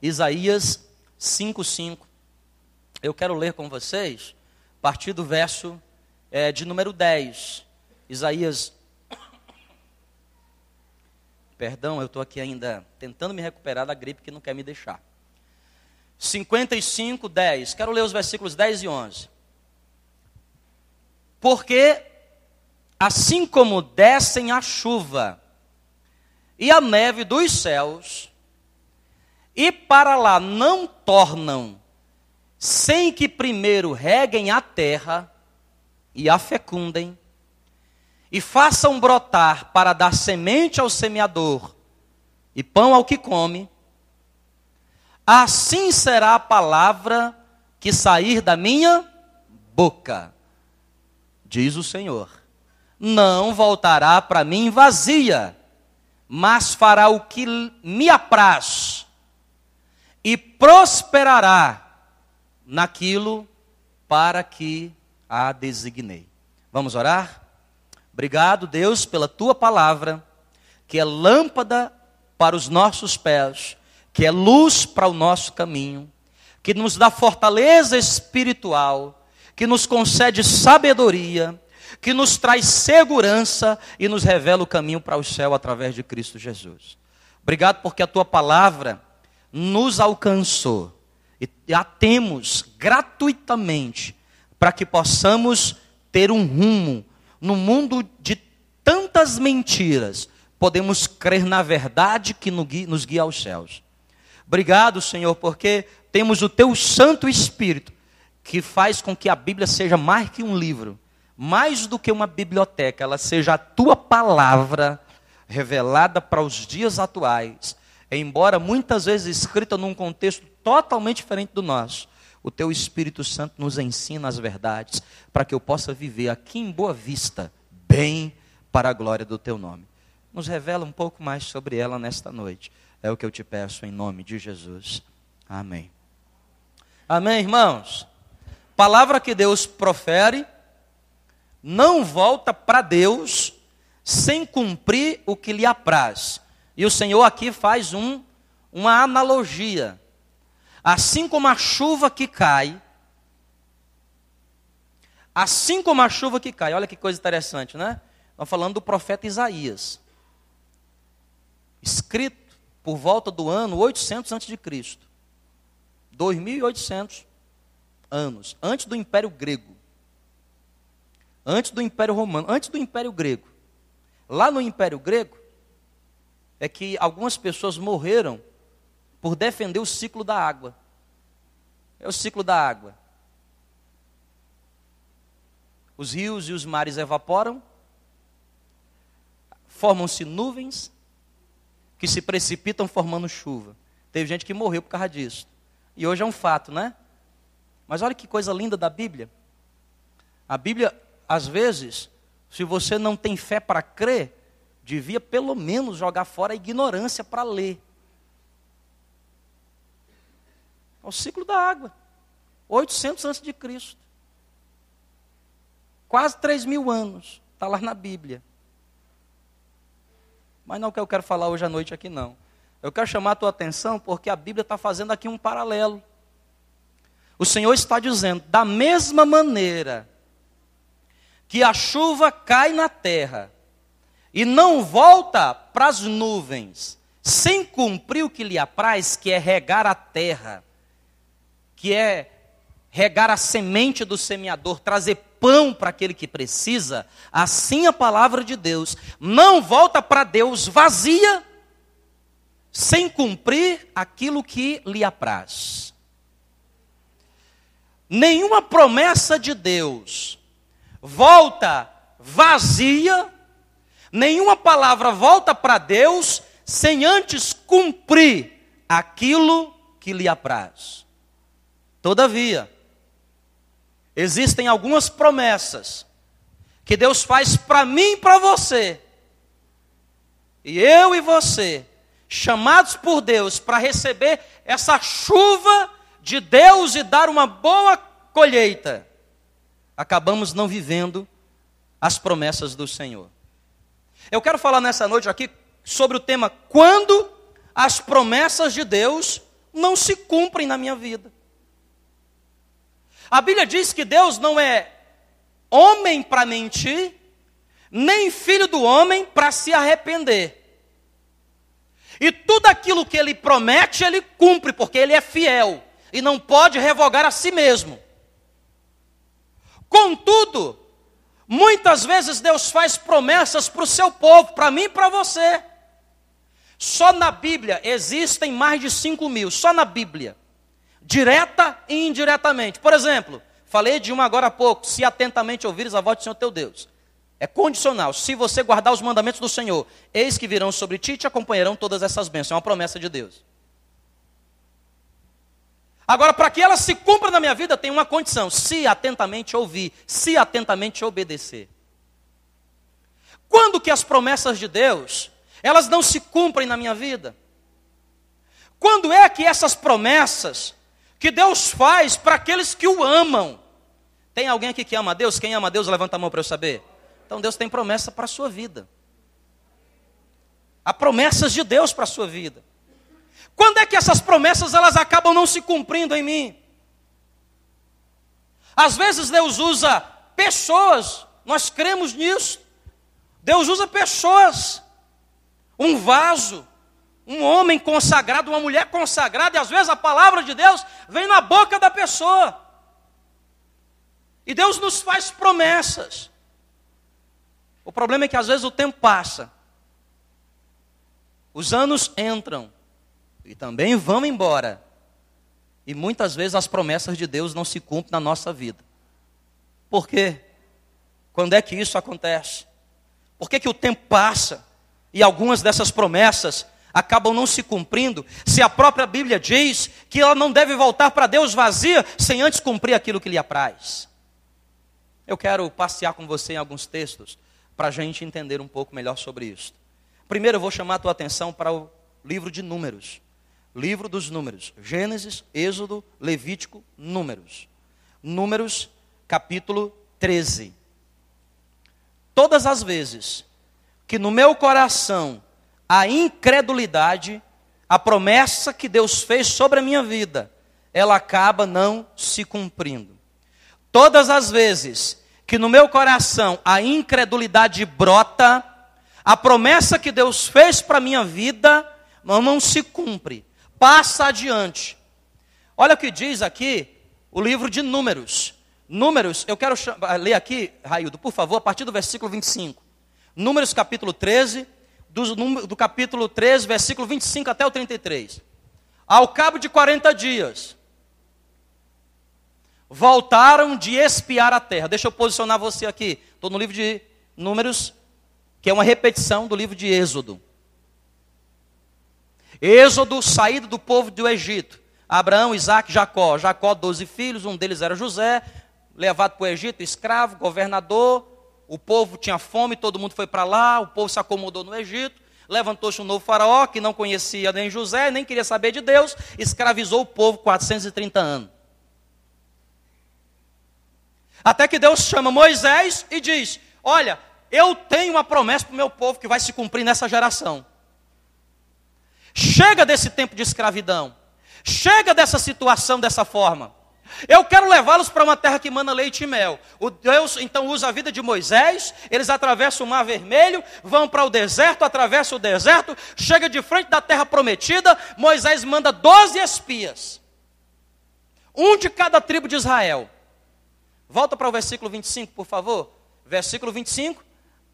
Isaías 5,5. Eu quero ler com vocês, a partir do verso é, de número 10. Isaías. Perdão, eu estou aqui ainda tentando me recuperar da gripe que não quer me deixar. 55, 10. Quero ler os versículos 10 e 11. Porque, assim como descem a chuva e a neve dos céus, e para lá não tornam, sem que primeiro reguem a terra e a fecundem, e façam brotar para dar semente ao semeador e pão ao que come, assim será a palavra que sair da minha boca, diz o Senhor. Não voltará para mim vazia, mas fará o que me apraz e prosperará naquilo para que a designei. Vamos orar? Obrigado, Deus, pela tua palavra, que é lâmpada para os nossos pés, que é luz para o nosso caminho, que nos dá fortaleza espiritual, que nos concede sabedoria, que nos traz segurança e nos revela o caminho para o céu através de Cristo Jesus. Obrigado porque a tua palavra nos alcançou e a temos gratuitamente para que possamos ter um rumo no mundo de tantas mentiras. Podemos crer na verdade que nos guia aos céus. Obrigado, Senhor, porque temos o teu Santo Espírito que faz com que a Bíblia seja mais que um livro, mais do que uma biblioteca, ela seja a tua palavra revelada para os dias atuais embora muitas vezes escrita num contexto totalmente diferente do nosso, o teu Espírito Santo nos ensina as verdades para que eu possa viver aqui em Boa Vista, bem para a glória do teu nome. Nos revela um pouco mais sobre ela nesta noite. É o que eu te peço em nome de Jesus. Amém. Amém, irmãos. Palavra que Deus profere não volta para Deus sem cumprir o que lhe apraz. E o Senhor aqui faz um, uma analogia. Assim como a chuva que cai, assim como a chuva que cai, olha que coisa interessante, né? Estamos falando do profeta Isaías, escrito por volta do ano 800 a.C., 2.800 anos, antes do Império Grego, antes do Império Romano, antes do Império Grego. Lá no Império Grego, é que algumas pessoas morreram por defender o ciclo da água. É o ciclo da água. Os rios e os mares evaporam, formam-se nuvens que se precipitam formando chuva. Teve gente que morreu por causa disso. E hoje é um fato, né? Mas olha que coisa linda da Bíblia. A Bíblia, às vezes, se você não tem fé para crer, devia pelo menos jogar fora a ignorância para ler. É o ciclo da água. 800 antes de Cristo. Quase 3 mil anos. Está lá na Bíblia. Mas não é o que eu quero falar hoje à noite aqui, não. Eu quero chamar a tua atenção porque a Bíblia está fazendo aqui um paralelo. O Senhor está dizendo, da mesma maneira que a chuva cai na terra e não volta para as nuvens, sem cumprir o que lhe apraz, que é regar a terra, que é regar a semente do semeador, trazer pão para aquele que precisa, assim a palavra de Deus não volta para Deus vazia, sem cumprir aquilo que lhe apraz. Nenhuma promessa de Deus volta vazia Nenhuma palavra volta para Deus sem antes cumprir aquilo que lhe apraz. Todavia, existem algumas promessas que Deus faz para mim e para você. E eu e você, chamados por Deus para receber essa chuva de Deus e dar uma boa colheita, acabamos não vivendo as promessas do Senhor. Eu quero falar nessa noite aqui sobre o tema quando as promessas de Deus não se cumprem na minha vida. A Bíblia diz que Deus não é homem para mentir, nem filho do homem para se arrepender. E tudo aquilo que ele promete, ele cumpre, porque ele é fiel e não pode revogar a si mesmo. Contudo, muitas vezes Deus faz promessas para o seu povo, para mim e para você. Só na Bíblia existem mais de 5 mil, só na Bíblia, direta e indiretamente. Por exemplo, falei de uma agora há pouco: se atentamente ouvires a voz do Senhor teu Deus. É condicional. Se você guardar os mandamentos do Senhor, eis que virão sobre ti e te acompanharão todas essas bênçãos. É uma promessa de Deus. Agora, para que ela se cumpra na minha vida, tem uma condição: se atentamente ouvir, se atentamente obedecer. Quando que as promessas de Deus, elas não se cumprem na minha vida? Quando é que essas promessas que Deus faz para aqueles que o amam? Tem alguém aqui que ama a Deus? Quem ama a Deus, levanta a mão para eu saber. Então Deus tem promessa para a sua vida. Há promessas de Deus para a sua vida. Quando é que essas promessas elas acabam não se cumprindo em mim? Às vezes Deus usa pessoas, nós cremos nisso. Deus usa pessoas, um vaso, um homem consagrado, uma mulher consagrada, e às vezes a palavra de Deus vem na boca da pessoa. E Deus nos faz promessas. O problema é que às vezes o tempo passa, os anos entram e também vão embora, e muitas vezes as promessas de Deus não se cumprem na nossa vida. Por quê? Quando é que isso acontece? Por que, que o tempo passa e algumas dessas promessas acabam não se cumprindo, se a própria Bíblia diz que ela não deve voltar para Deus vazia sem antes cumprir aquilo que lhe apraz? Eu quero passear com você em alguns textos para a gente entender um pouco melhor sobre isso. Primeiro eu vou chamar a tua atenção para o livro de Números. Livro dos Números. Gênesis, Êxodo, Levítico, Números. Números, capítulo 13. Todas as vezes que no meu coração a incredulidade, a promessa que Deus fez sobre a minha vida, ela acaba não se cumprindo. Todas as vezes que no meu coração a incredulidade brota, a promessa que Deus fez para a minha vida não, se cumpre, passa adiante. Olha o que diz aqui o livro de Números. Números, eu quero ler aqui, Raildo, por favor, a partir do versículo 25. Números capítulo 13, do, do capítulo 13, versículo 25 até o 33. Ao cabo de 40 dias, voltaram de espiar a terra. Deixa eu posicionar você aqui. Estou no livro de Números, que é uma repetição do livro de Êxodo. Êxodo, saída do povo do Egito. Abraão, Isaac, Jacó. Jacó, doze filhos, um deles era José, levado para o Egito, escravo, governador. O povo tinha fome, todo mundo foi para lá, o povo se acomodou no Egito. Levantou-se um novo faraó que não conhecia nem José, nem queria saber de Deus, escravizou o povo 430 anos. Até que Deus chama Moisés e diz: Olha, eu tenho uma promessa para o meu povo que vai se cumprir nessa geração. Chega desse tempo de escravidão. Chega dessa situação dessa forma. Eu quero levá-los para uma terra que manda leite e mel. O Deus então usa a vida de Moisés, eles atravessam o mar vermelho, vão para o deserto, atravessam o deserto, chega de frente da terra prometida, Moisés manda doze espias. Um de cada tribo de Israel. Volta para o versículo 25, por favor. Versículo 25.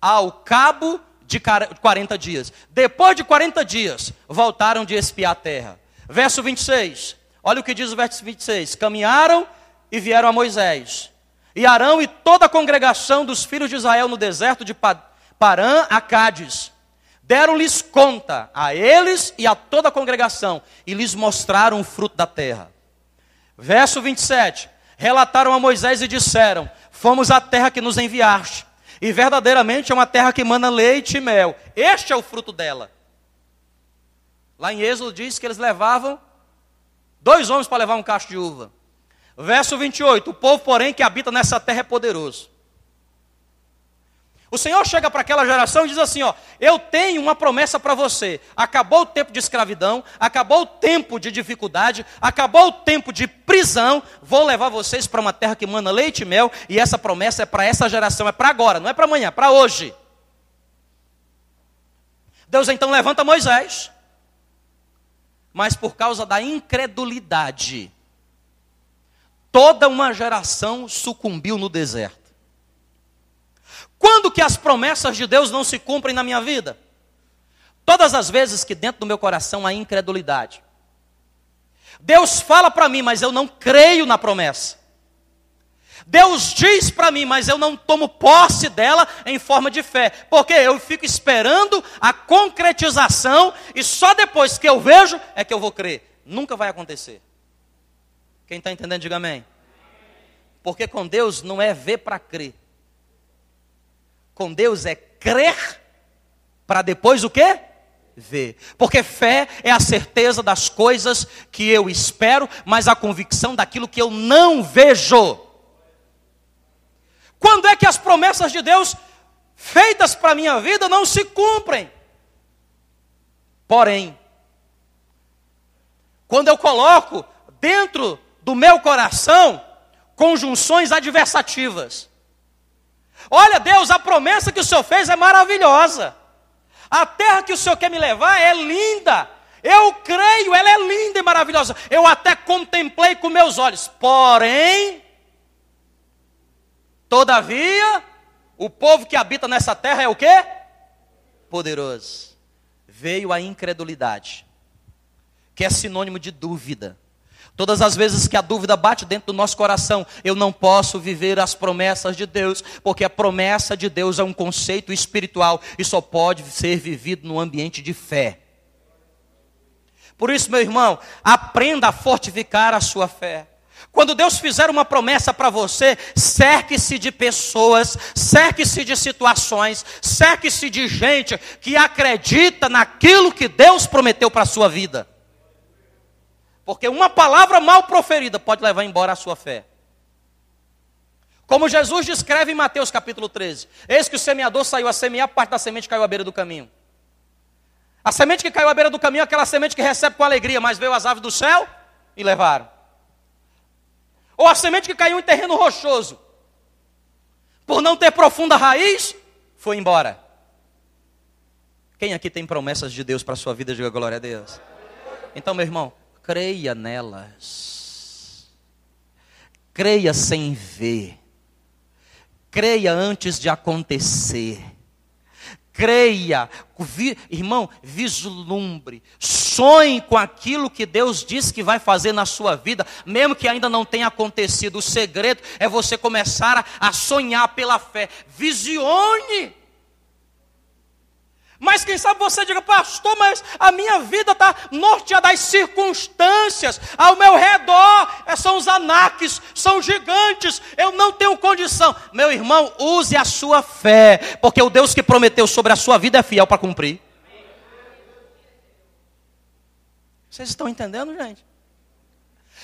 Ao cabo de 40 dias. Depois de 40 dias, voltaram de espiar a terra. Verso 26. Olha o que diz o verso 26. Caminharam e vieram a Moisés. E Arão e toda a congregação dos filhos de Israel no deserto de Parã a Cádiz. Deram-lhes conta a eles e a toda a congregação e lhes mostraram o fruto da terra. Verso 27 relataram a Moisés e disseram: Fomos à terra que nos enviaste, e verdadeiramente é uma terra que manda leite e mel. Este é o fruto dela. Lá em Êxodo diz que eles levavam dois homens para levar um cacho de uva. Verso 28: O povo, porém, que habita nessa terra é poderoso. O Senhor chega para aquela geração e diz assim: ó, eu tenho uma promessa para você. Acabou o tempo de escravidão, acabou o tempo de dificuldade, acabou o tempo de prisão. Vou levar vocês para uma terra que manda leite e mel, e essa promessa é para essa geração, é para agora, não é para amanhã, é para hoje. Deus então levanta Moisés, mas por causa da incredulidade, toda uma geração sucumbiu no deserto. Quando que as promessas de Deus não se cumprem na minha vida? Todas as vezes que dentro do meu coração há incredulidade. Deus fala para mim, mas eu não creio na promessa. Deus diz para mim, mas eu não tomo posse dela em forma de fé, porque eu fico esperando a concretização e só depois que eu vejo é que eu vou crer. Nunca vai acontecer. Quem está entendendo, diga amém. Porque com Deus não é ver para crer. Com Deus é crer para depois o quê? Ver. Porque fé é a certeza das coisas que eu espero, mas a convicção daquilo que eu não vejo. Quando é que as promessas de Deus feitas para a minha vida não se cumprem? Porém, quando eu coloco dentro do meu coração conjunções adversativas, Olha, Deus, a promessa que o Senhor fez é maravilhosa. A terra que o Senhor quer me levar é linda. Eu creio, ela é linda e maravilhosa. Eu até contemplei com meus olhos. Porém, todavia, o povo que habita nessa terra é o quê? Poderoso. Veio a incredulidade, que é sinônimo de dúvida. Todas as vezes que a dúvida bate dentro do nosso coração, eu não posso viver as promessas de Deus, porque a promessa de Deus é um conceito espiritual e só pode ser vivido no ambiente de fé. Por isso, meu irmão, aprenda a fortificar a sua fé. Quando Deus fizer uma promessa para você, cerque-se de pessoas, cerque-se de situações, cerque-se de gente que acredita naquilo que Deus prometeu para a sua vida. Porque uma palavra mal proferida pode levar embora a sua fé. Como Jesus descreve em Mateus capítulo 13: Eis que o semeador saiu a semear, parte da semente caiu à beira do caminho. A semente que caiu à beira do caminho é aquela semente que recebe com alegria, mas veio as aves do céu e levaram. Ou a semente que caiu em terreno rochoso, por não ter profunda raiz, foi embora. Quem aqui tem promessas de Deus para a sua vida, diga glória a Deus. Então, meu irmão, creia nelas. Creia sem ver. Creia antes de acontecer. Creia, vi, irmão, vislumbre, sonhe com aquilo que Deus diz que vai fazer na sua vida, mesmo que ainda não tenha acontecido. O segredo é você começar a, a sonhar pela fé. Visione. Mas quem sabe você diga, pastor, mas a minha vida está norteada das circunstâncias, ao meu redor é, são os anaques, são gigantes, eu não tenho condição. Meu irmão, use a sua fé, porque o Deus que prometeu sobre a sua vida é fiel para cumprir. Vocês estão entendendo, gente?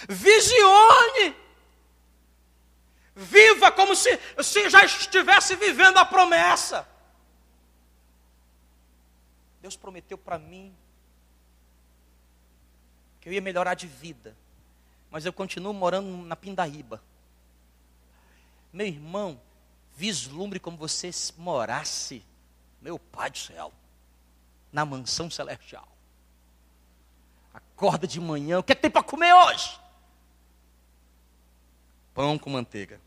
Visione. Viva como se, se já estivesse vivendo a promessa. Deus prometeu para mim que eu ia melhorar de vida, mas eu continuo morando na Pindaíba. Meu irmão, vislumbre como você morasse, meu Pai do céu, na mansão celestial. Acorda de manhã, o que, é que tem para comer hoje? Pão com manteiga.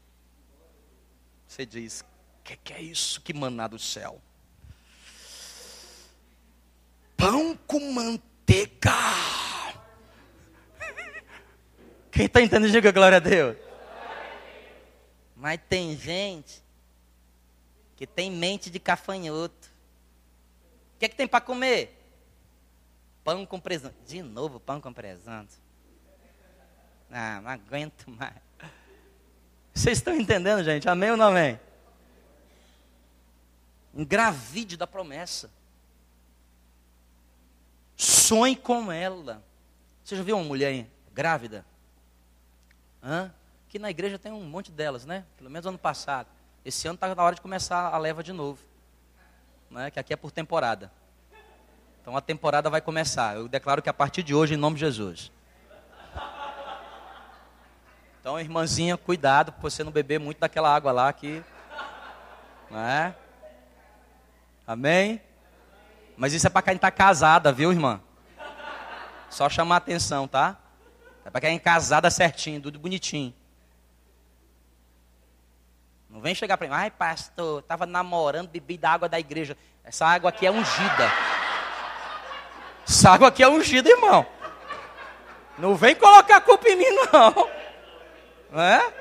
Você diz, o que, que é isso que maná do céu? pão com manteiga. Quem está entendendo, diga glória a Deus. Mas tem gente que tem mente de cafanhoto. O que, é que tem para comer? Pão com presunto. De novo, pão com presunto. Ah, não aguento mais. Vocês estão entendendo, gente? Amém ou não amém? Engravide da promessa. Sonhe com ela. Você já viu uma mulher grávida? Hã? Aqui na igreja tem um monte delas, né? Pelo menos ano passado. Esse ano está na hora de começar a leva de novo. né, que aqui é por temporada. Então a temporada vai começar. Eu declaro que a partir de hoje, em nome de Jesus. Então, irmãzinha, cuidado para você não beber muito daquela água lá que. Não é? Amém? Mas isso é para quem está casada, viu, irmã? Só chamar atenção, tá? É para quem é casada certinho, tudo bonitinho. Não vem chegar para mim, ai pastor, estava namorando, bebi da água da igreja. Essa água aqui é ungida. Essa água aqui é ungida, irmão. Não vem colocar culpa em mim, não. Não é?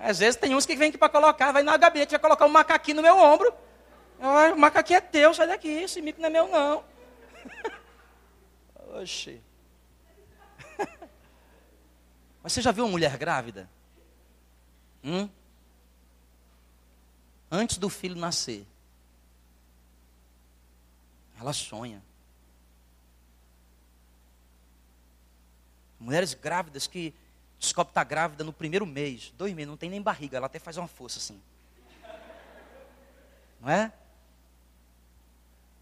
Às vezes tem uns que vêm aqui para colocar, vai na gabinete, vai colocar um macaquinho no meu ombro. O macaquinho é teu, sai daqui, esse mico não é meu, não. Oxi. Mas você já viu uma mulher grávida? Hum? Antes do filho nascer. Ela sonha. Mulheres grávidas que descobre que está grávida no primeiro mês, dois meses, não tem nem barriga, ela até faz uma força assim. Não é?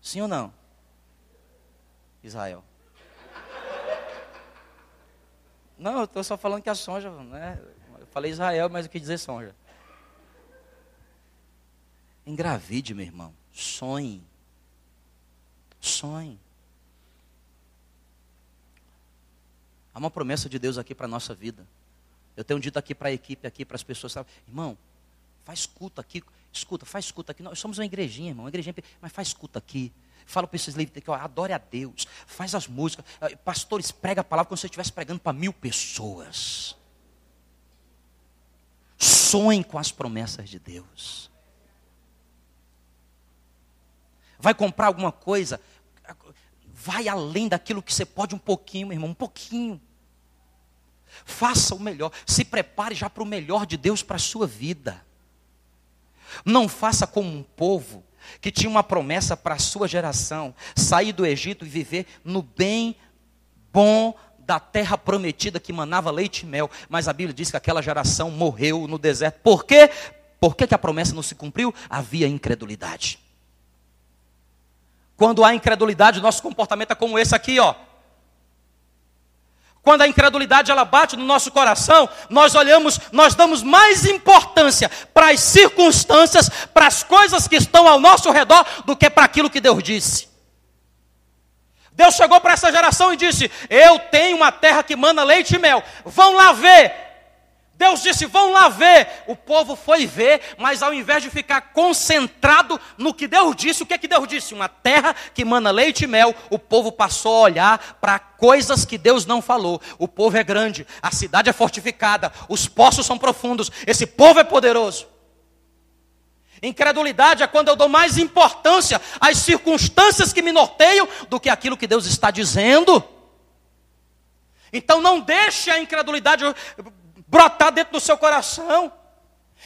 Sim ou não? Israel. Não, eu estou só falando que a sonja, né? Eu falei Israel, mas eu quis dizer sonja. Engravide, meu irmão. Sonhe. Sonhe. Há uma promessa de Deus aqui para a nossa vida. Eu tenho dito aqui para a equipe, aqui para as pessoas, sabe? irmão, faz culto aqui, escuta, faz culto aqui. Nós somos uma igrejinha, irmão, uma igrejinha, mas faz culto aqui. Fala para esses livros que adore a Deus, faz as músicas. Pastores, prega a palavra como se você estivesse pregando para mil pessoas. Sonhe com as promessas de Deus. Vai comprar alguma coisa, vai além daquilo que você pode um pouquinho, meu irmão, um pouquinho. Faça o melhor. Se prepare já para o melhor de Deus para a sua vida. Não faça como um povo que tinha uma promessa para a sua geração: sair do Egito e viver no bem bom da terra prometida que manava leite e mel. Mas a Bíblia diz que aquela geração morreu no deserto. Por quê? Por que, que a promessa não se cumpriu? Havia incredulidade. Quando há incredulidade, nosso comportamento é como esse aqui, ó. Quando a incredulidade ela bate no nosso coração, nós olhamos, nós damos mais importância para as circunstâncias, para as coisas que estão ao nosso redor, do que para aquilo que Deus disse. Deus chegou para essa geração e disse: Eu tenho uma terra que manda leite e mel, vão lá ver. Deus disse: vão lá ver. O povo foi ver, mas ao invés de ficar concentrado no que Deus disse, o que é que Deus disse? Uma terra que mana leite e mel. O povo passou a olhar para coisas que Deus não falou. O povo é grande, a cidade é fortificada, os poços são profundos, esse povo é poderoso. Incredulidade é quando eu dou mais importância às circunstâncias que me norteiam do que aquilo que Deus está dizendo. Então não deixe a incredulidade brotar dentro do seu coração.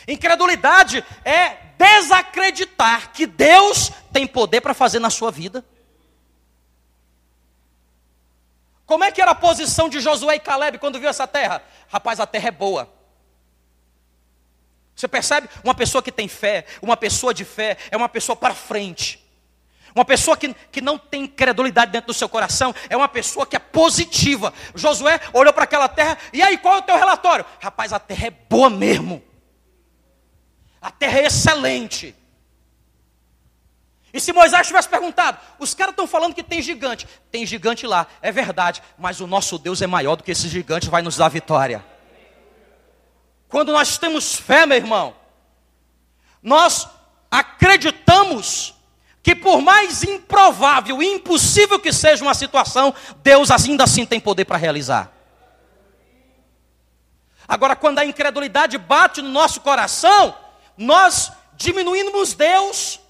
Incredulidade é desacreditar que Deus tem poder para fazer na sua vida. Como é que era a posição de Josué e Caleb quando viu essa terra? Rapaz, a terra é boa. Você percebe? Uma pessoa que tem fé, uma pessoa de fé, é uma pessoa para frente. Uma pessoa que, que não tem credulidade dentro do seu coração é uma pessoa que é positiva. Josué olhou para aquela terra, e aí qual é o teu relatório? Rapaz, a terra é boa mesmo. A terra é excelente. E se Moisés tivesse perguntado, os caras estão falando que tem gigante. Tem gigante lá, é verdade, mas o nosso Deus é maior do que esse gigante, vai nos dar vitória. Quando nós temos fé, meu irmão, nós acreditamos que por mais improvável e impossível que seja uma situação, Deus ainda assim tem poder para realizar. Agora, quando a incredulidade bate no nosso coração, nós diminuímos Deus.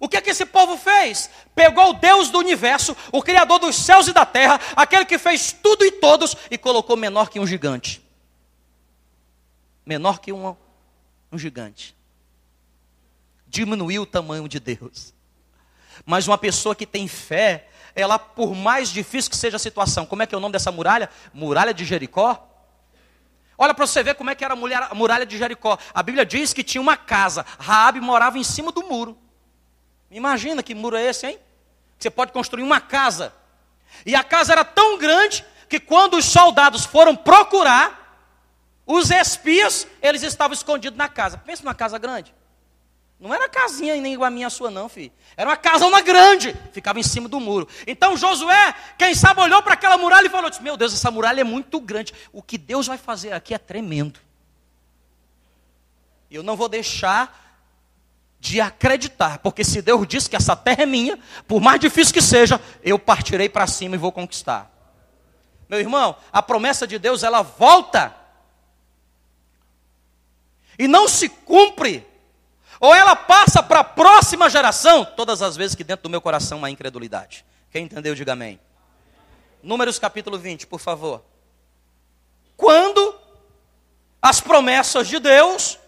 O que é que esse povo fez? Pegou o Deus do universo, o Criador dos céus e da terra, aquele que fez tudo e todos, e colocou menor que um gigante. Menor que um, um gigante. Diminuiu o tamanho de Deus. Mas uma pessoa que tem fé, ela, por mais difícil que seja a situação, como é que é o nome dessa muralha? Muralha de Jericó. Olha para você ver como é que era a, mulher, a muralha de Jericó. A Bíblia diz que tinha uma casa. Raabe morava em cima do muro. Imagina que muro é esse, hein? Você pode construir uma casa. E a casa era tão grande que quando os soldados foram procurar, os espias, eles estavam escondidos na casa. Pensa numa casa grande. Não era casinha nem igual a minha a sua, não, filho. Era uma casa uma grande, ficava em cima do muro. Então Josué, quem sabe, olhou para aquela muralha e falou: Meu Deus, essa muralha é muito grande. O que Deus vai fazer aqui é tremendo. Eu não vou deixar de acreditar, porque se Deus disse que essa terra é minha, por mais difícil que seja, eu partirei para cima e vou conquistar. Meu irmão, a promessa de Deus ela volta e não se cumpre, ou ela passa para a próxima geração, todas as vezes que dentro do meu coração há incredulidade. Quem entendeu, diga amém. Números capítulo 20, por favor. Quando as promessas de Deus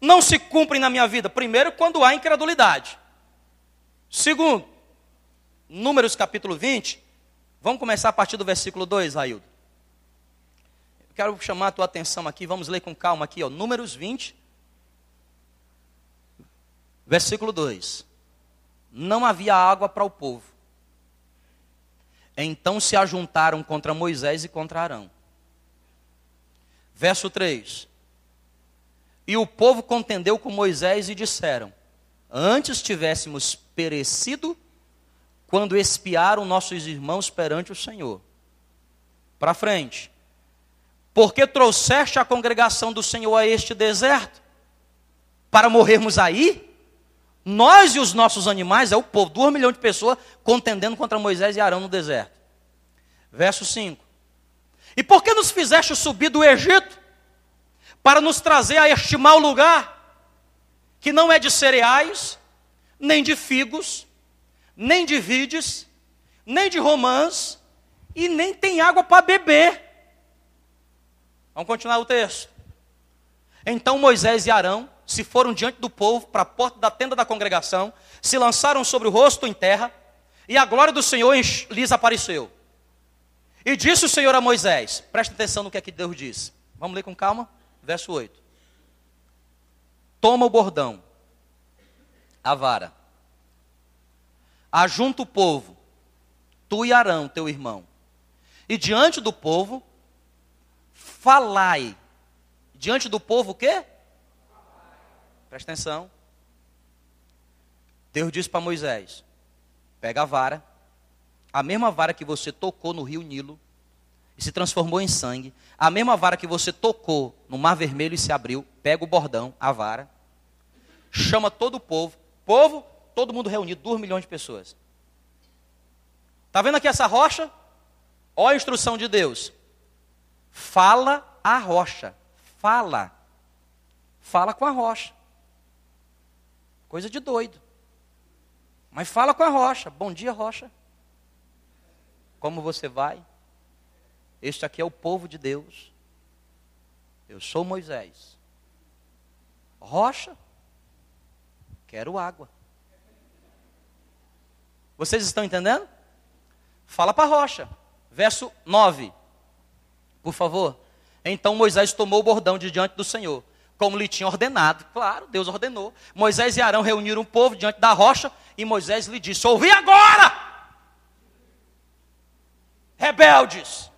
não se cumprem na minha vida? Primeiro, quando há incredulidade. Segundo, Números capítulo 20, vamos começar a partir do versículo 2, Raildo. Quero chamar a tua atenção aqui, vamos ler com calma aqui, ó, Números 20, versículo 2. Não havia água para o povo. Então se ajuntaram contra Moisés e contra Arão. Verso 3. E o povo contendeu com Moisés e disseram: Antes tivéssemos perecido quando espiaram nossos irmãos perante o Senhor. Para frente. Porque trouxeste a congregação do Senhor a este deserto? Para morrermos aí? Nós e os nossos animais, é o povo, duas milhões de pessoas contendendo contra Moisés e Arão no deserto. Verso 5. E por que nos fizeste subir do Egito? para nos trazer a este mau lugar, que não é de cereais, nem de figos, nem de vides, nem de romãs, e nem tem água para beber. Vamos continuar o texto. Então Moisés e Arão se foram diante do povo para a porta da tenda da congregação, se lançaram sobre o rosto em terra, e a glória do Senhor lhes apareceu. E disse o Senhor a Moisés: presta atenção no que é que Deus disse. Vamos ler com calma? Verso 8. Toma o bordão, a vara, ajunta o povo, tu e Arão, teu irmão, e diante do povo, falai. Diante do povo o quê? Presta atenção. Deus disse para Moisés: pega a vara, a mesma vara que você tocou no rio Nilo, e se transformou em sangue. A mesma vara que você tocou no mar vermelho e se abriu, pega o bordão, a vara, chama todo o povo, povo, todo mundo reunido, duas milhões de pessoas. Está vendo aqui essa rocha? Olha a instrução de Deus. Fala a rocha. Fala. Fala com a rocha. Coisa de doido. Mas fala com a rocha. Bom dia, rocha. Como você vai? Este aqui é o povo de Deus. Eu sou Moisés. Rocha, quero água. Vocês estão entendendo? Fala para a rocha. Verso 9. Por favor. Então Moisés tomou o bordão de diante do Senhor, como lhe tinha ordenado. Claro, Deus ordenou. Moisés e Arão reuniram o povo diante da rocha e Moisés lhe disse: Ouvi agora, rebeldes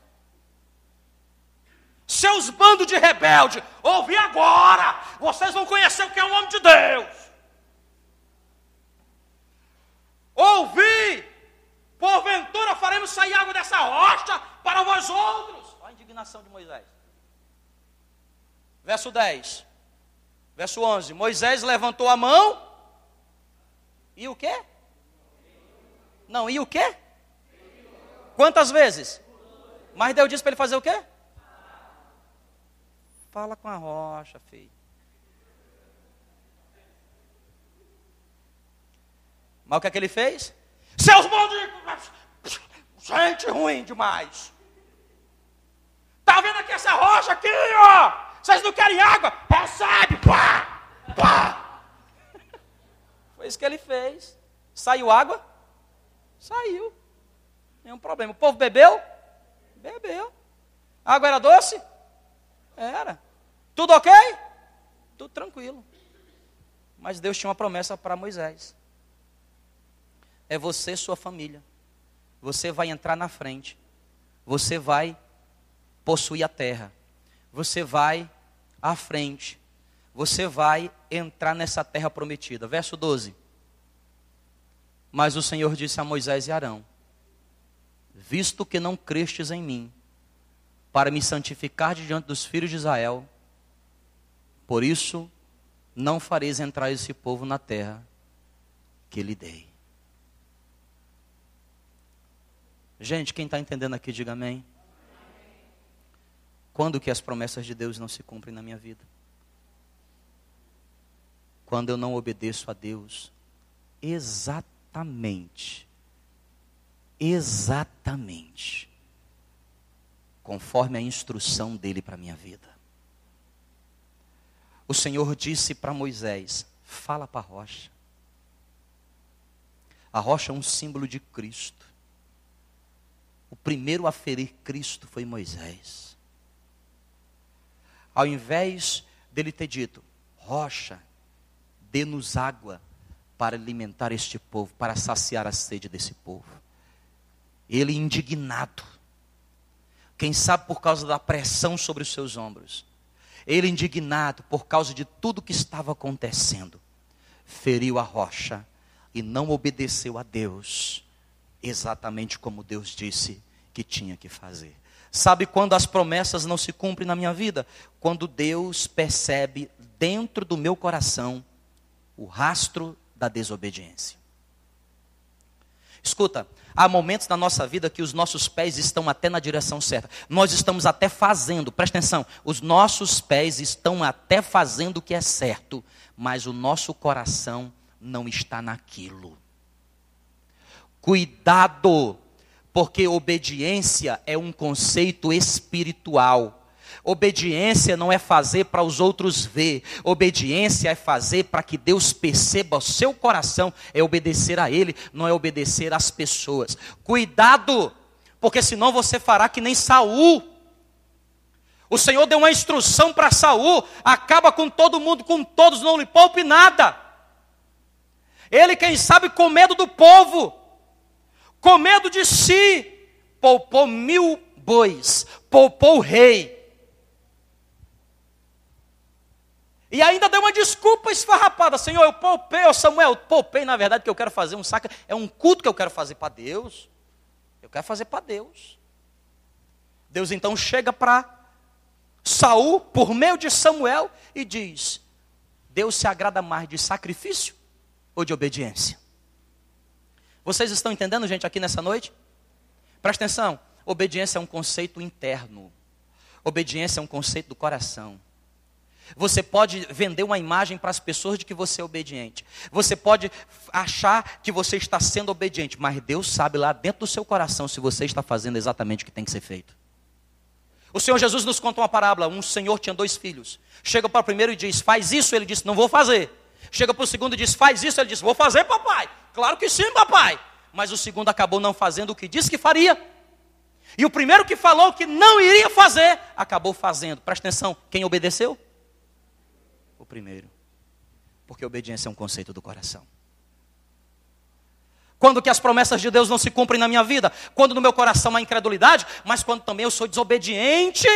seus bandos de rebelde, ouvi agora, vocês vão conhecer o que é o homem de Deus. Ouvi, porventura faremos sair água dessa rocha para vós outros. Olha a indignação de Moisés. Verso 10, verso 11: Moisés levantou a mão, e o quê? Não, e o quê? Quantas vezes? Mas Deus disse para ele fazer o quê? Fala com a rocha, filho. Mas o que é que ele fez? Seus malditos! Gente ruim demais. Tá vendo aqui essa rocha aqui, ó? Vocês não querem água? Recebe! Pá! Pá! Foi isso que ele fez. Saiu água? Saiu. Nenhum problema. O povo bebeu? Bebeu. A água era doce? Era. Tudo ok? Tudo tranquilo. Mas Deus tinha uma promessa para Moisés. é você e sua família. Você vai entrar na frente. Você vai possuir a terra. Você vai à frente. Você vai entrar nessa terra prometida. Verso 12. Mas o Senhor disse a Moisés e Arão: Visto que não crestes em mim, para me santificar diante dos filhos de Israel, por isso não fareis entrar esse povo na terra que lhe dei. Gente, quem está entendendo aqui, diga amém. Quando que as promessas de Deus não se cumprem na minha vida? Quando eu não obedeço a Deus exatamente, exatamente, conforme a instrução dele para a minha vida. O Senhor disse para Moisés: fala para a rocha. A rocha é um símbolo de Cristo. O primeiro a ferir Cristo foi Moisés. Ao invés dele ter dito, rocha, dê-nos água para alimentar este povo, para saciar a sede desse povo. Ele indignado, quem sabe por causa da pressão sobre os seus ombros, ele indignado por causa de tudo que estava acontecendo, feriu a rocha e não obedeceu a Deus exatamente como Deus disse que tinha que fazer. Sabe quando as promessas não se cumprem na minha vida? Quando Deus percebe dentro do meu coração o rastro da desobediência. Escuta, há momentos na nossa vida que os nossos pés estão até na direção certa. Nós estamos até fazendo, presta atenção, os nossos pés estão até fazendo o que é certo, mas o nosso coração não está naquilo. Cuidado, porque obediência é um conceito espiritual. Obediência não é fazer para os outros ver. Obediência é fazer para que Deus perceba o seu coração. É obedecer a Ele, não é obedecer às pessoas. Cuidado, porque senão você fará que nem Saul. O Senhor deu uma instrução para Saul: acaba com todo mundo, com todos, não lhe poupe nada. Ele, quem sabe, com medo do povo, com medo de si, poupou mil bois, poupou o rei. E ainda deu uma desculpa esfarrapada, Senhor, eu poupei, ô Samuel, poupei, na verdade, que eu quero fazer um saco, é um culto que eu quero fazer para Deus. Eu quero fazer para Deus. Deus então chega para Saul, por meio de Samuel, e diz: Deus se agrada mais de sacrifício ou de obediência? Vocês estão entendendo, gente, aqui nessa noite? Presta atenção: obediência é um conceito interno, obediência é um conceito do coração. Você pode vender uma imagem para as pessoas de que você é obediente. Você pode achar que você está sendo obediente, mas Deus sabe lá dentro do seu coração se você está fazendo exatamente o que tem que ser feito. O Senhor Jesus nos conta uma parábola. Um senhor tinha dois filhos. Chega para o primeiro e diz: Faz isso. Ele disse: Não vou fazer. Chega para o segundo e diz: Faz isso. Ele diz: Vou fazer, papai. Claro que sim, papai. Mas o segundo acabou não fazendo o que disse que faria. E o primeiro que falou que não iria fazer, acabou fazendo. Presta atenção: quem obedeceu? O primeiro. Porque obediência é um conceito do coração. Quando que as promessas de Deus não se cumprem na minha vida? Quando no meu coração há incredulidade, mas quando também eu sou desobediente.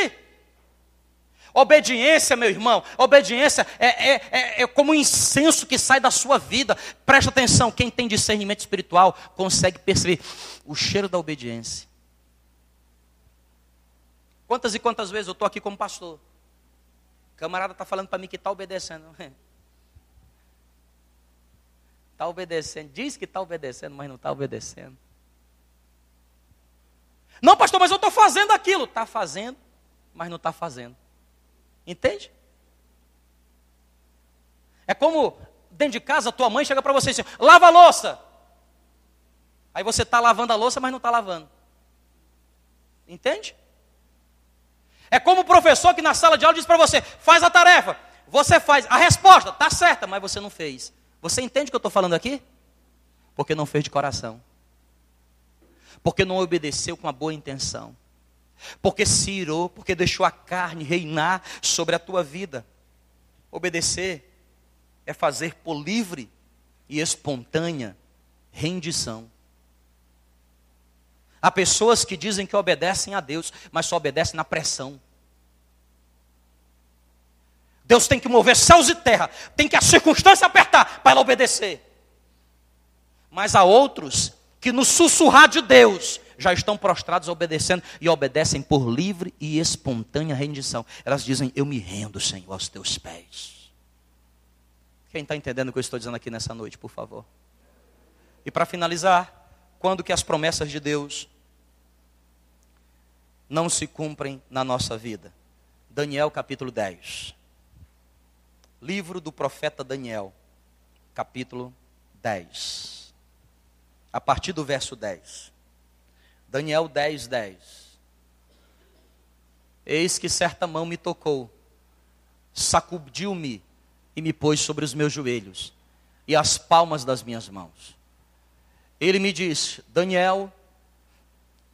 Obediência, meu irmão, obediência é, é, é, é, como um incenso que sai da sua vida. Presta atenção, quem tem discernimento espiritual consegue perceber o cheiro da obediência. Quantas e quantas vezes eu estou aqui como pastor? Camarada está falando para mim que está obedecendo. Está obedecendo, diz que está obedecendo, mas não está obedecendo. Não, pastor, mas eu estou fazendo aquilo. Está fazendo, mas não está fazendo. Entende? É como dentro de casa tua mãe chega para você e diz: lava a louça. Aí você está lavando a louça, mas não está lavando. Entende? É como o professor que na sala de aula diz para você: faz a tarefa. Você faz. A resposta está certa, mas você não fez. Você entende o que eu estou falando aqui? Porque não fez de coração. Porque não obedeceu com uma boa intenção porque se irou, porque deixou a carne reinar sobre a tua vida. Obedecer é fazer por livre e espontânea rendição. Há pessoas que dizem que obedecem a Deus, mas só obedecem na pressão. Deus tem que mover céus e terra, tem que a circunstância apertar para ela obedecer. Mas há outros que no sussurrar de Deus já estão prostrados obedecendo e obedecem por livre e espontânea rendição. Elas dizem: Eu me rendo, Senhor, aos teus pés. Quem está entendendo o que eu estou dizendo aqui nessa noite, por favor? E para finalizar, quando que as promessas de Deus não se cumprem na nossa vida? Daniel capítulo 10. Livro do profeta Daniel, capítulo 10. A partir do verso 10. Daniel 10, 10. Eis que certa mão me tocou, sacudiu-me e me pôs sobre os meus joelhos e as palmas das minhas mãos. Ele me disse: Daniel,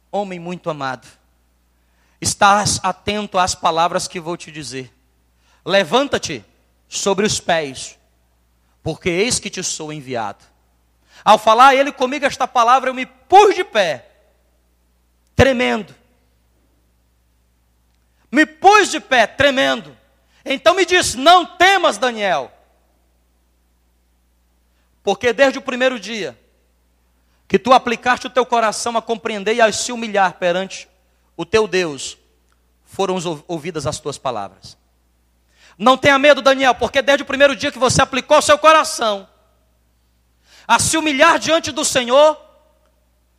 homem muito amado, estás atento às palavras que vou te dizer. Levanta-te sobre os pés, porque eis que te sou enviado. Ao falar ele comigo esta palavra, eu me pus de pé, tremendo. Me pus de pé, tremendo. Então me disse: Não temas, Daniel, porque desde o primeiro dia que tu aplicaste o teu coração a compreender e a se humilhar perante o teu Deus, foram ouvidas as tuas palavras. Não tenha medo, Daniel, porque desde o primeiro dia que você aplicou o seu coração a se humilhar diante do Senhor,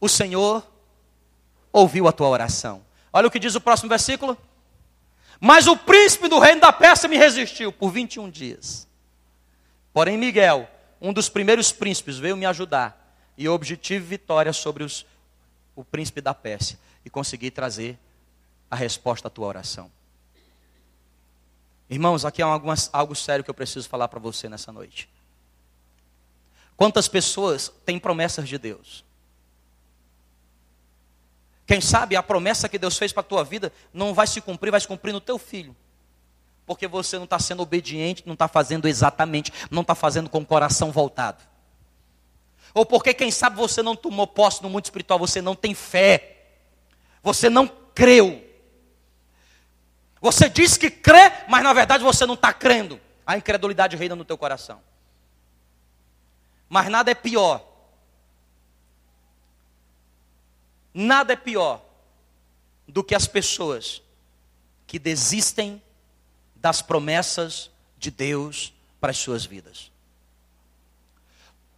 o Senhor ouviu a tua oração. Olha o que diz o próximo versículo. Mas o príncipe do reino da Pérsia me resistiu por 21 dias. Porém, Miguel, um dos primeiros príncipes, veio me ajudar e eu obtive vitória sobre os, o príncipe da Pérsia e consegui trazer a resposta à tua oração. Irmãos, aqui há algumas, algo sério que eu preciso falar para você nessa noite. Quantas pessoas têm promessas de Deus? Quem sabe a promessa que Deus fez para a tua vida não vai se cumprir, vai se cumprir no teu filho. Porque você não está sendo obediente, não está fazendo exatamente, não está fazendo com o coração voltado. Ou porque, quem sabe, você não tomou posse no mundo espiritual, você não tem fé. Você não creu. Você diz que crê, mas na verdade você não está crendo. A incredulidade reina no teu coração. Mas nada é pior. Nada é pior do que as pessoas que desistem das promessas de Deus para as suas vidas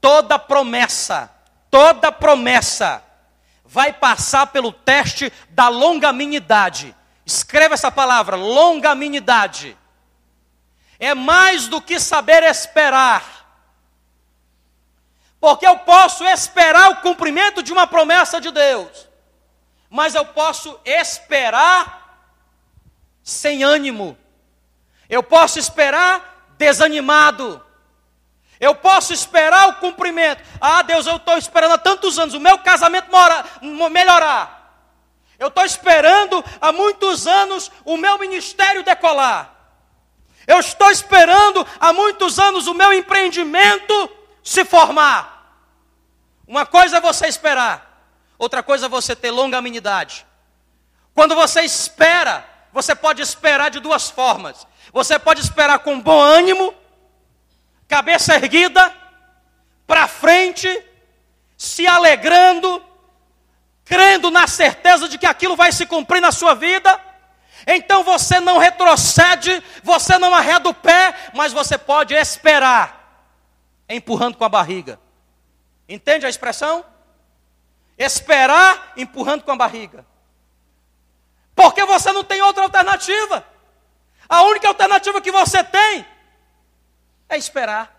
toda promessa, toda promessa vai passar pelo teste da longanimidade. Escreva essa palavra, longanimidade. É mais do que saber esperar. Porque eu posso esperar o cumprimento de uma promessa de Deus, mas eu posso esperar sem ânimo. Eu posso esperar desanimado. Eu posso esperar o cumprimento. Ah, Deus, eu estou esperando há tantos anos o meu casamento mora, melhorar. Eu estou esperando há muitos anos o meu ministério decolar. Eu estou esperando há muitos anos o meu empreendimento se formar. Uma coisa é você esperar, outra coisa é você ter longanimidade. Quando você espera, você pode esperar de duas formas. Você pode esperar com bom ânimo, cabeça erguida, para frente, se alegrando, crendo na certeza de que aquilo vai se cumprir na sua vida. Então você não retrocede, você não arreda o pé, mas você pode esperar, empurrando com a barriga. Entende a expressão? Esperar empurrando com a barriga. Porque você não tem outra alternativa. A única alternativa que você tem é esperar.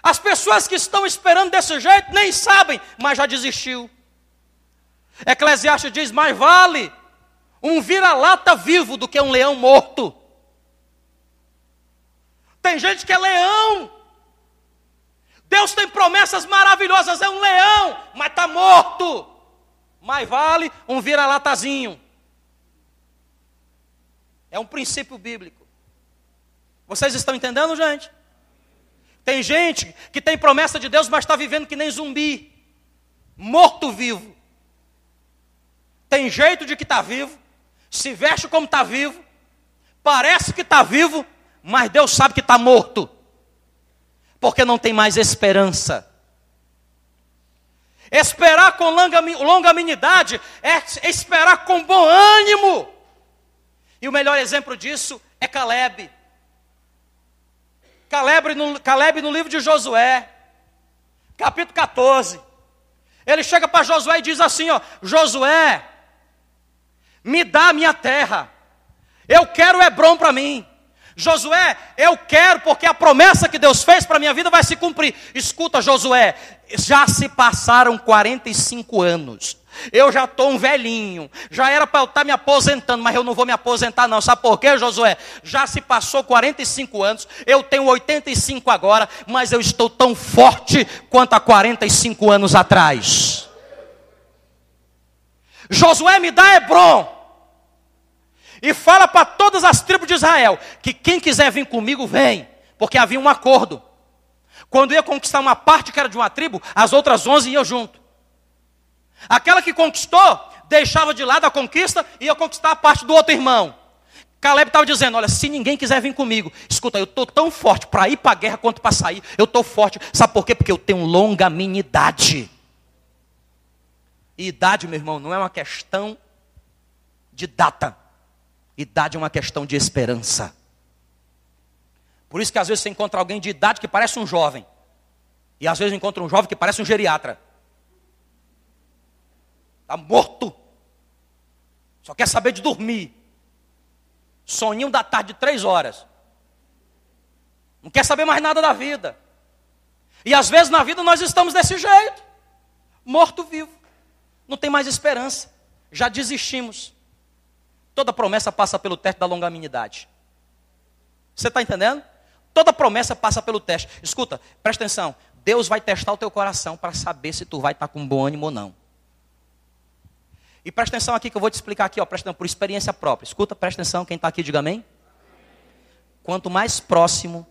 As pessoas que estão esperando desse jeito nem sabem, mas já desistiu. Eclesiastes diz: mais vale um vira-lata vivo do que um leão morto. Tem gente que é leão. Deus tem promessas maravilhosas, é um leão, mas está morto. Mais vale um vira-latazinho. É um princípio bíblico. Vocês estão entendendo, gente? Tem gente que tem promessa de Deus, mas está vivendo que nem zumbi, morto-vivo. Tem jeito de que está vivo, se veste como está vivo, parece que está vivo, mas Deus sabe que está morto, porque não tem mais esperança. Esperar com longanimidade é esperar com bom ânimo. E o melhor exemplo disso é Caleb. Caleb no, Caleb no livro de Josué, capítulo 14. Ele chega para Josué e diz assim: ó, Josué, me dá a minha terra. Eu quero Hebron para mim. Josué, eu quero, porque a promessa que Deus fez para minha vida vai se cumprir. Escuta, Josué, já se passaram 45 anos. Eu já estou um velhinho, já era para eu estar tá me aposentando, mas eu não vou me aposentar, não. Sabe por quê, Josué? Já se passou 45 anos, eu tenho 85 agora, mas eu estou tão forte quanto há 45 anos atrás. Josué me dá Hebron. E fala para todas as tribos de Israel que quem quiser vir comigo, vem, porque havia um acordo. Quando ia conquistar uma parte que era de uma tribo, as outras onze iam junto. Aquela que conquistou, deixava de lado a conquista e ia conquistar a parte do outro irmão. Caleb estava dizendo: Olha, se ninguém quiser vir comigo, escuta, eu estou tão forte para ir para a guerra quanto para sair. Eu estou forte. Sabe por quê? Porque eu tenho longa minidade. E idade, meu irmão, não é uma questão de data. Idade é uma questão de esperança. Por isso que às vezes você encontra alguém de idade que parece um jovem. E às vezes encontra um jovem que parece um geriatra. Está morto. Só quer saber de dormir. Soninho da tarde de três horas. Não quer saber mais nada da vida. E às vezes na vida nós estamos desse jeito. Morto-vivo. Não tem mais esperança. Já desistimos. Toda promessa passa pelo teste da longanimidade. Você está entendendo? Toda promessa passa pelo teste. Escuta, presta atenção. Deus vai testar o teu coração para saber se tu vai estar tá com bom ânimo ou não. E presta atenção aqui que eu vou te explicar aqui, ó, presta atenção, por experiência própria. Escuta, presta atenção, quem está aqui, diga amém. Quanto mais próximo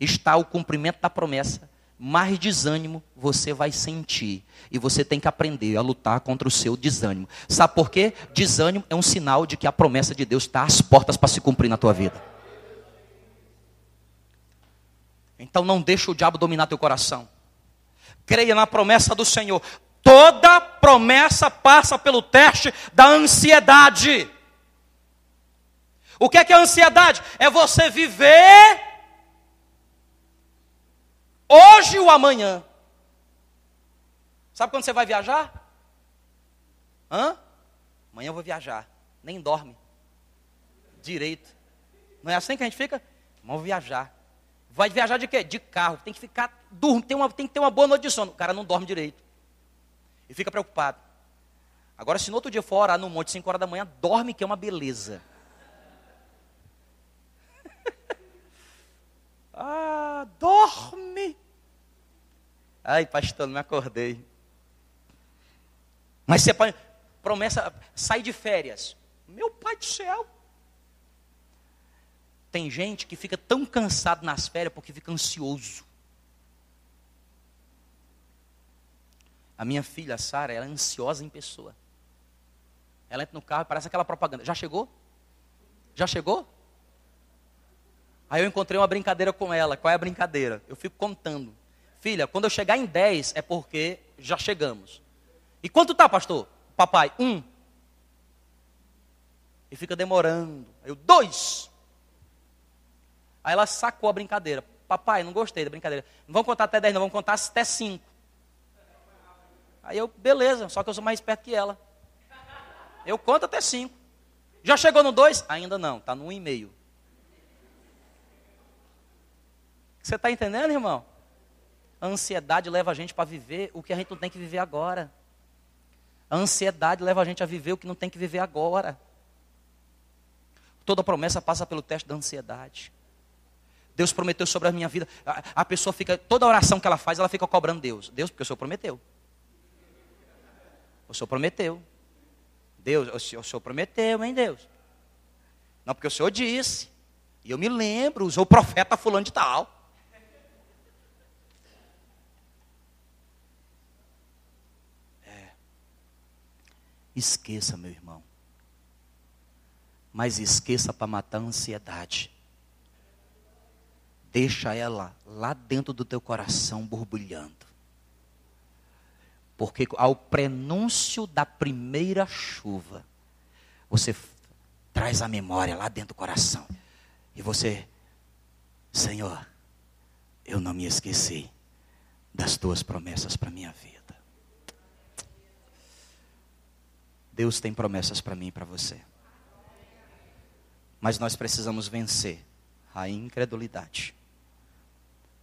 está o cumprimento da promessa, mais desânimo você vai sentir. E você tem que aprender a lutar contra o seu desânimo. Sabe por quê? Desânimo é um sinal de que a promessa de Deus está às portas para se cumprir na tua vida. Então não deixe o diabo dominar teu coração. Creia na promessa do Senhor. Toda promessa passa pelo teste da ansiedade. O que é que é ansiedade? É você viver hoje ou amanhã. Sabe quando você vai viajar? Hã? Amanhã eu vou viajar. Nem dorme. Direito. Não é assim que a gente fica? Vamos viajar. Vai viajar de quê? De carro. Tem que ficar dormindo. Tem, tem que ter uma boa noite de sono. O cara não dorme direito e fica preocupado. Agora, se no outro dia for orar no monte, 5 horas da manhã, dorme que é uma beleza. ah, dorme. Ai, pastor, não me acordei. Mas você promessa, sai de férias. Meu pai do céu. Tem gente que fica tão cansado nas férias porque fica ansioso. A minha filha, Sara, ela é ansiosa em pessoa. Ela entra no carro e parece aquela propaganda. Já chegou? Já chegou? Aí eu encontrei uma brincadeira com ela. Qual é a brincadeira? Eu fico contando. Filha, quando eu chegar em 10 é porque já chegamos. E quanto tá, pastor? Papai, um. E fica demorando. Eu, dois. Aí ela sacou a brincadeira. Papai, não gostei da brincadeira. Não vamos contar até 10, não, vamos contar até 5. Aí eu, beleza, só que eu sou mais esperto que ela. Eu conto até cinco. Já chegou no dois? Ainda não, está no um e meio. Você está entendendo, irmão? A ansiedade leva a gente para viver o que a gente não tem que viver agora. A ansiedade leva a gente a viver o que não tem que viver agora. Toda promessa passa pelo teste da ansiedade. Deus prometeu sobre a minha vida. A, a pessoa fica, toda oração que ela faz, ela fica cobrando Deus. Deus, porque o Senhor prometeu. O Senhor prometeu. Deus, o Senhor, o Senhor prometeu, hein, Deus? Não, porque o Senhor disse. E eu me lembro, usou o profeta fulano de tal. Esqueça, meu irmão. Mas esqueça para matar a ansiedade. Deixa ela lá dentro do teu coração borbulhando. Porque ao prenúncio da primeira chuva, você traz a memória lá dentro do coração. E você, Senhor, eu não me esqueci das tuas promessas para minha vida. Deus tem promessas para mim e para você. Mas nós precisamos vencer a incredulidade,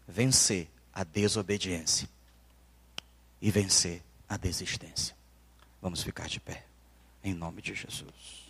vencer a desobediência e vencer a desistência. Vamos ficar de pé, em nome de Jesus.